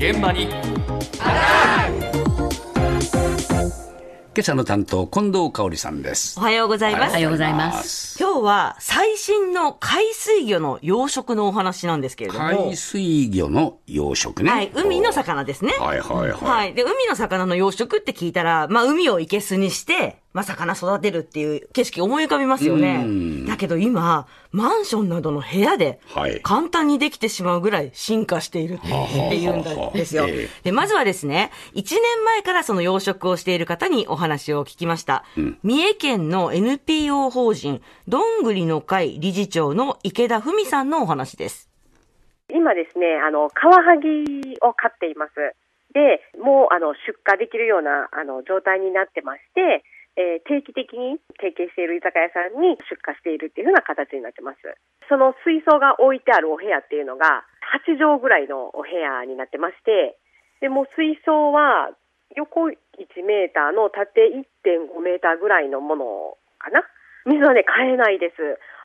現場に今朝の担当近藤香織さんですおはようございます。おはようございます。今日は最新の海水魚の養殖のお話なんですけれども。海水魚の養殖ねはい、海の魚ですね。はいはいはい、はい。で、海の魚の養殖って聞いたら、まあ、海を生けすにして、まあ、魚育てるっていう景色思い浮かびますよね。だけど今、マンションなどの部屋ではい、簡単にできてしまうぐらい進化しているっていうんですよええ。で、まずはですね、1年前からその養殖をしている方にお話を聞きました。三重県の NPO 法人、どんぐりの会理事長の池田文さんのお話です。今ですね、あの、カワハギを飼っています。で、もう、あの、出荷できるような、あの、状態になってまして、えー定期的に提携している居酒屋さんに出荷しているっていうふうな形になってます。その水槽が置いてあるお部屋っていうのが、8畳ぐらいのお部屋になってまして、で、も水槽は、横1メーターの縦1.5メーターぐらいのものかな？水はね、買えないです。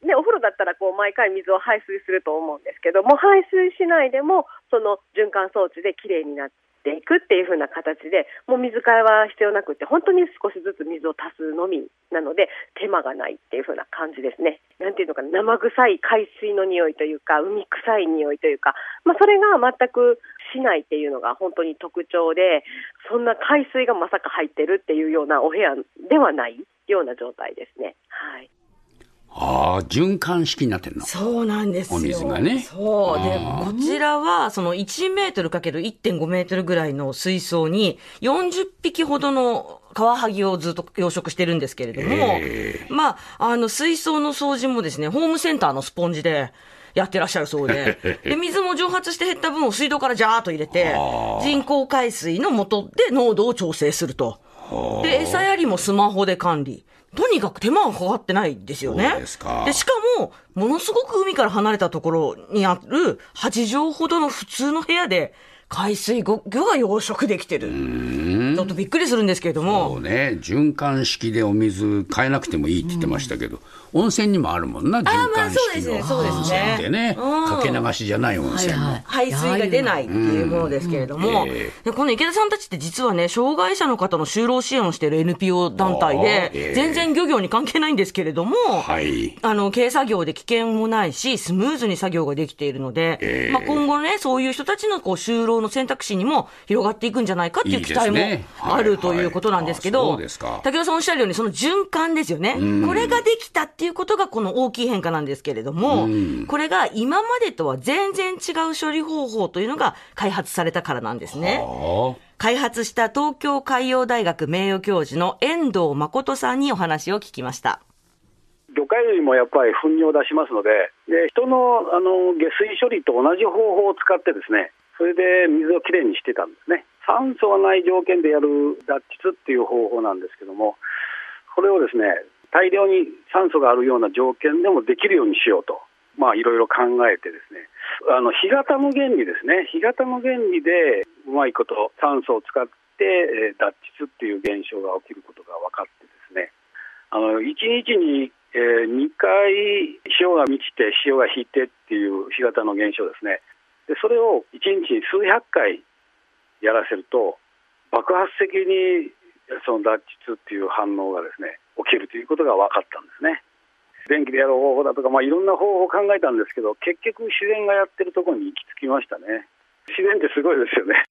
で、お風呂だったらこう毎回水を排水すると思うんですけども、排水しないでも、その循環装置できれいになっていくっていう風な形で、もう水替えは必要なくて、本当に少しずつ水を足すのみなので、手間がないっていう風な感じですね。なんていうのかな、生臭い海水の匂いというか、海臭い匂いというか、まあそれが全くしないっていうのが本当に特徴で、そんな海水がまさか入ってるっていうようなお部屋ではないような状態ですね。はい。ああ循環式になってんのそうなんですよ。お水がねそう。であ、こちらは、その1メートルかける1.5メートルぐらいの水槽に、40匹ほどのカワハギをずっと養殖してるんですけれども、へまあ、あの、水槽の掃除もですね、ホームセンターのスポンジで、やってらっしゃるそうで、で、水も蒸発して減った分を水道からジャーっと入れて、人工海水の元で濃度を調整すると。で、餌やりもスマホで管理。とにかく手間がかかってないですよね。そうですかで、しかも、ものすごく海から離れたところにある8畳ほどの普通の部屋で、海水魚が養殖できてる。ちょっとびっくりするんですけれどそもう、ね。循環式でお水変えなくてもいいって言ってましたけど、温泉にもあるもんな循まあ環式の。温泉ってねうん。かけ流しじゃない温泉も、はいはい。排水が出ないっていうものですけれども、うん。えでこの池田さんたちって実はね、障害者の方の就労支援をしている NPO 団体でえ、え。全然漁業に関係ないんですけれども、はい。あの、軽作業で危険もないし、スムーズに作業ができているので、ええ。まあ今後ね、そういう人たちのこう就労の選択肢にも広がっていくんじゃないかっていう期待もあるということなんですけど、そうですか武田さんおっしゃるように、その循環ですよね。これができたっていうことがこの大きい変化なんですけれども、これが今までとは全然違う処理方法というのが開発されたからなんですね。あ開発した東京海洋大学名誉教授の遠藤誠さんにお話を聞きました。魚介類もやっぱり糞尿を出しますので、で人のあの下水処理と同じ方法を使ってですね、それで水をきれいにしてたんですね。酸素がない条件でやる脱窒っていう方法なんですけども、これをですね、大量に酸素があるような条件でもできるようにしようと、まあいろいろ考えてですね、あの干潟の原理ですね、干潟の原理でうまいこと酸素を使って、え脱窒っていう現象が起きることが分かってですね、あの1日に、え2回潮が満ちて潮が引いてっていう干潟の現象ですね。でそれを1日に数百回やらせると爆発的にその脱窒っていう反応がですね起きるということが分かったんですね。電気でやる方法だとか、まあ、いろんな方法を考えたんですけど結局自然がやってるところに行き着きましたね。自然ってすごいですよね。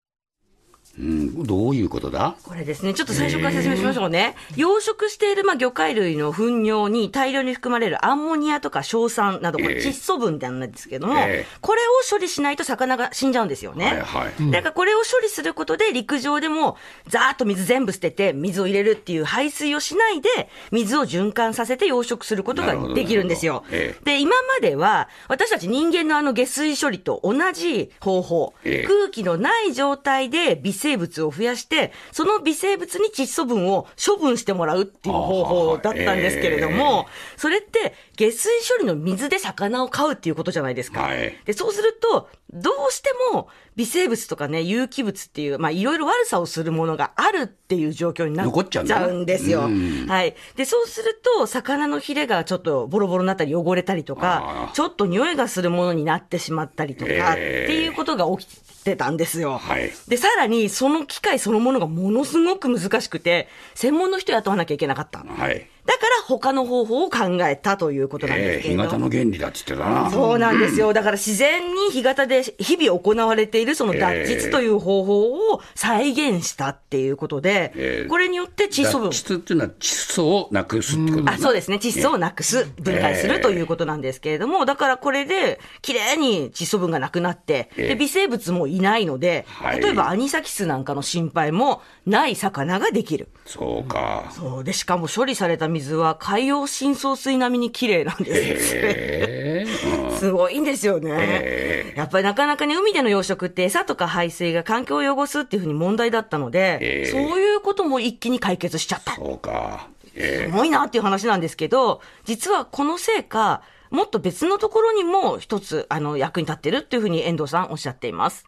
うん、どういうことだ？これですね、ちょっと最初から説明しましょうね。養殖している、まあ、魚介類の糞尿に大量に含まれるアンモニアとか硝酸など、これええ。窒素分なんですけども、ええ。これを処理しないと魚が死んじゃうんですよね。はいはい、だからこれを処理することで陸上でもザーッと水全部捨てて水を入れるっていう排水をしないで水を循環させて養殖することができるんですよ。で、今までは私たち人間のあの下水処理と同じ方法、ええ。空気のない状態で微生物を増やして、その微生物に窒素分を処分してもらうっていう方法だったんですけれども、それって下水処理の水で魚を飼うっていうことじゃないですか。はいで、そうすると、どうしても微生物とかね、有機物っていう、まあ、いろいろ悪さをするものがあるっていう状況になっちゃうんですよ。うんはい。で、そうすると、魚のヒレがちょっとボロボロになったり汚れたりとあかー、ちょっと匂いがするものになってしまったりとか、えーっていうことが起きってたんですよ。はいで、さらにその機械そのものがものすごく難しくて、専門の人雇わなきゃいけなかった。はい。だから他の方法を考えたということなんでええすけれど干潟の原理だって言ってたな。そうなんですよ。だから自然に干潟で日々行われているその脱窒という方法を再現したっていうことで、ええこれによって窒素分。脱窒っていうのは窒素をなくすってことあそうですね。窒素をなくす、分解するということなんですけれども、だからこれで、綺麗に窒素分がなくなって、ええで微生物もいないのではい、例えばアニサキスなんかの心配もない魚ができる。そうか。そう。で、しかも処理された水は海洋深層水並みに綺麗なんです。すごいんですよね。えやっぱりなかなかね、海での養殖って餌とか排水が環境を汚すっていうふうに問題だったので、ええそういうことも一気に解決しちゃった。そうか。えすごいなっていう話なんですけど、実はこの成果、もっと別のところにも一つ、あの、役に立ってるっていうふうに遠藤さんおっしゃっています。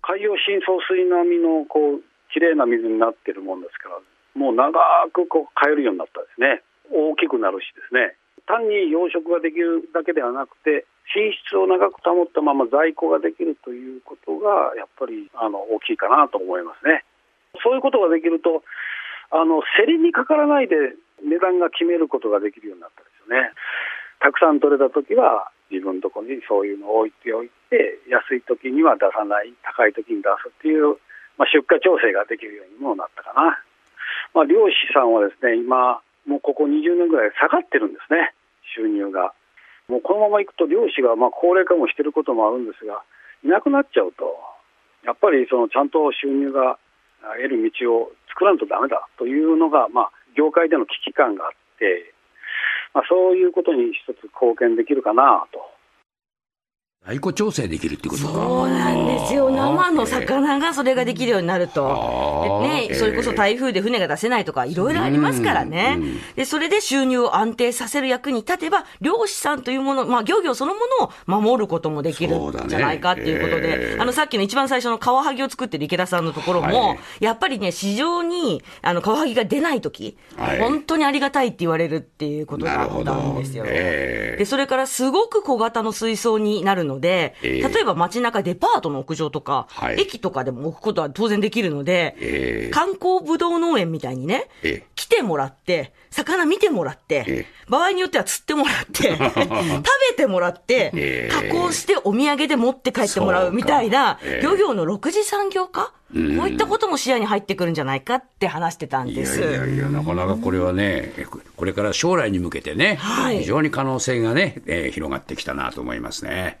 海洋深層水並みのこう綺麗な水になってるもんですから、もう長くこう買えるようになったですね。大きくなるしですね。単に養殖ができるだけではなくて、品質を長く保ったまま在庫ができるということが、やっぱりあの大きいかなと思いますね。そういうことができると、あの競りにかからないで値段が決めることができるようになったんですよね。たくさん取れたときは、自分のところにそういうのを置いておいて、安いときには出さない、高いときに出すっていう、まあ、出荷調整ができるようにもなったかな。まあ、漁師さんはですね、今、もうここ20年ぐらい下がってるんですね、収入が。もうこのままいくと漁師がまあ高齢化もしてることもあるんですが、いなくなっちゃうと、やっぱりそのちゃんと収入が得る道を作らんとダメだというのが、まあ、業界での危機感があって、まあ、そういうことに一つ貢献できるかなと。在庫調整できるってことか。そうなんですよ。生の魚がそれができるようになると。ね、それこそ台風で船が出せないとか、いろいろありますからね。で、それで収入を安定させる役に立てば、漁師さんというもの、まあ、漁業そのものを守ることもできるんじゃないかっていうことで、えーあの、さっきの一番最初のカワハギを作ってる池田さんのところも、はいやっぱりね、市場に、あの、カワハギが出ないとき、はい本当にありがたいって言われるっていうことだなるほどったんですよ。ええで、それからすごく小型の水槽になるので、ええ。例えば街中デパートの屋上とか、はい。駅とかでも置くことは当然できるので、ええ。観光ぶどう農園みたいにね、ええ。来てもらって、魚見てもらって、ええ。場合によっては釣ってもらって、食べてもらって、ええ。加工してお土産で持って帰ってもらうみたいな漁業の6次産業化、こういったことも視野に入ってくるんじゃないかって話してたんいやです。いやいや、なかなかこれはね、これから将来に向けてね、はい。非常に可能性がね、えー広がってきたなと思いますね。